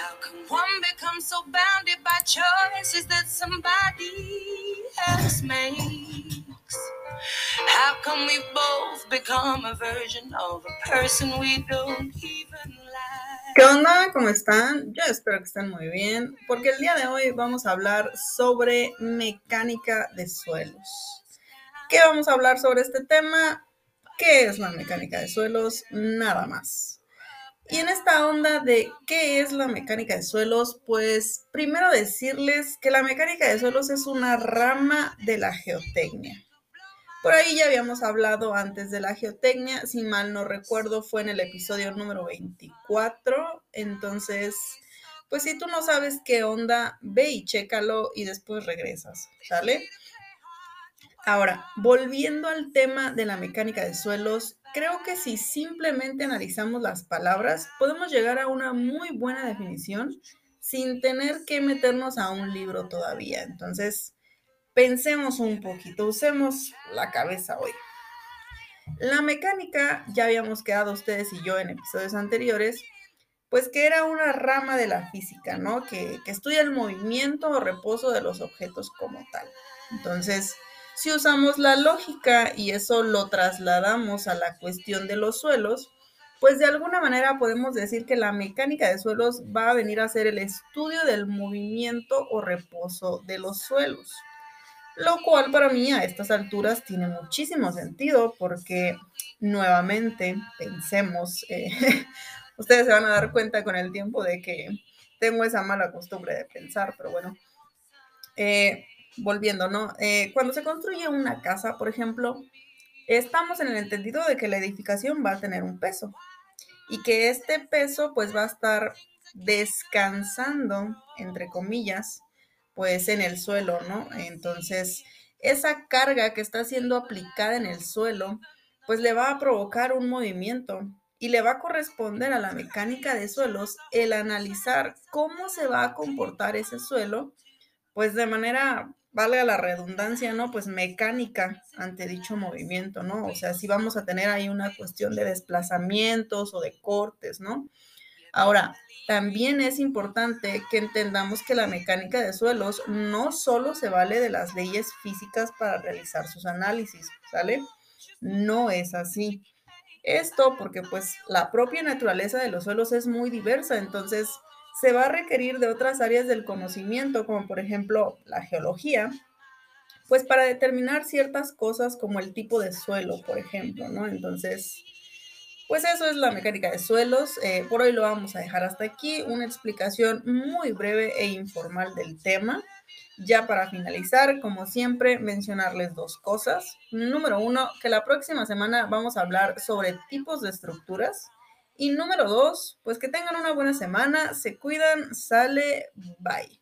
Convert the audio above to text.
How can one become so bounded by choices that somebody else makes? How can we both become a version of a person we don't even? ¿Qué onda? ¿Cómo están? Yo espero que estén muy bien, porque el día de hoy vamos a hablar sobre mecánica de suelos. ¿Qué vamos a hablar sobre este tema? ¿Qué es la mecánica de suelos? Nada más. Y en esta onda de qué es la mecánica de suelos, pues primero decirles que la mecánica de suelos es una rama de la geotecnia. Por ahí ya habíamos hablado antes de la geotecnia, si mal no recuerdo fue en el episodio número 24, entonces, pues si tú no sabes qué onda, ve y chécalo y después regresas, ¿sale? Ahora, volviendo al tema de la mecánica de suelos, creo que si simplemente analizamos las palabras, podemos llegar a una muy buena definición sin tener que meternos a un libro todavía. Entonces, pensemos un poquito, usemos la cabeza hoy. La mecánica, ya habíamos quedado ustedes y yo en episodios anteriores, pues que era una rama de la física, ¿no? Que, estudia el movimiento o reposo de los objetos como tal. Entonces, si usamos la lógica y eso lo trasladamos a la cuestión de los suelos, pues de alguna manera podemos decir que la mecánica de suelos va a venir a ser el estudio del movimiento o reposo de los suelos. Lo cual para mí a estas alturas tiene muchísimo sentido porque nuevamente pensemos, eh, ustedes se van a dar cuenta con el tiempo de que tengo esa mala costumbre de pensar, pero bueno, eh, volviendo, ¿no? Eh, cuando se construye una casa, por ejemplo, estamos en el entendido de que la edificación va a tener un peso y que este peso pues va a estar descansando, entre comillas, pues en el suelo, ¿no? Entonces, esa carga que está siendo aplicada en el suelo, pues le va a provocar un movimiento y le va a corresponder a la mecánica de suelos el analizar cómo se va a comportar ese suelo, pues de manera valga la redundancia, ¿no? Pues mecánica ante dicho movimiento, ¿no? O sea, si vamos a tener ahí una cuestión de desplazamientos o de cortes, ¿no? Ahora, también es importante que entendamos que la mecánica de suelos no solo se vale de las leyes físicas para realizar sus análisis, ¿sale? No es así. Esto porque pues la propia naturaleza de los suelos es muy diversa, entonces se va a requerir de otras áreas del conocimiento, como por ejemplo la geología, pues para determinar ciertas cosas como el tipo de suelo, por ejemplo, ¿no? Entonces, pues eso es la mecánica de suelos. Eh, por hoy lo vamos a dejar hasta aquí. Una explicación muy breve e informal del tema. Ya para finalizar, como siempre, mencionarles dos cosas. Número uno, que la próxima semana vamos a hablar sobre tipos de estructuras. Y número dos, pues que tengan una buena semana, se cuidan, sale, bye.